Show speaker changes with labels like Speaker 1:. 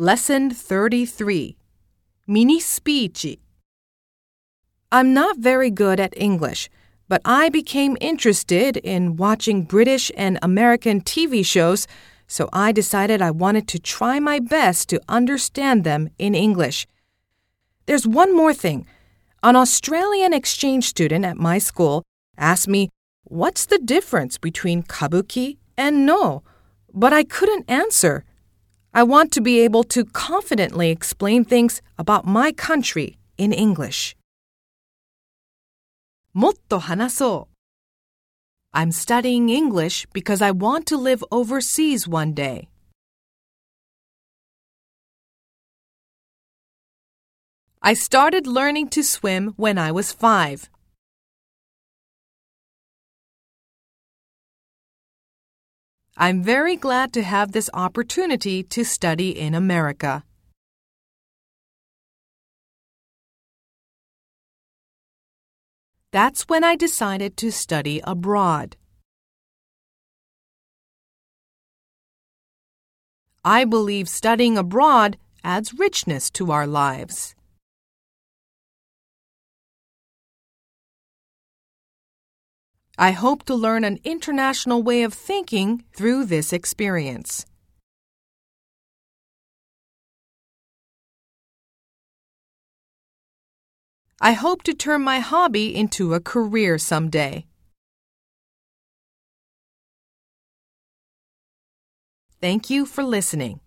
Speaker 1: Lesson 33 Mini Speech I'm not very good at English, but I became interested in watching British and American TV shows, so I decided I wanted to try my best to understand them in English. There's one more thing. An Australian exchange student at my school asked me, What's the difference between kabuki and Noh? But I couldn't answer. I want to be able to confidently explain things about my country in English. もっと話そう I'm studying English because I want to live overseas one day. I started learning to swim when I was five. I'm very glad to have this opportunity to study in America. That's when I decided to study abroad. I believe studying abroad adds richness to our lives. I hope to learn an international way of thinking through this experience. I hope to turn my hobby into a career someday. Thank you for listening.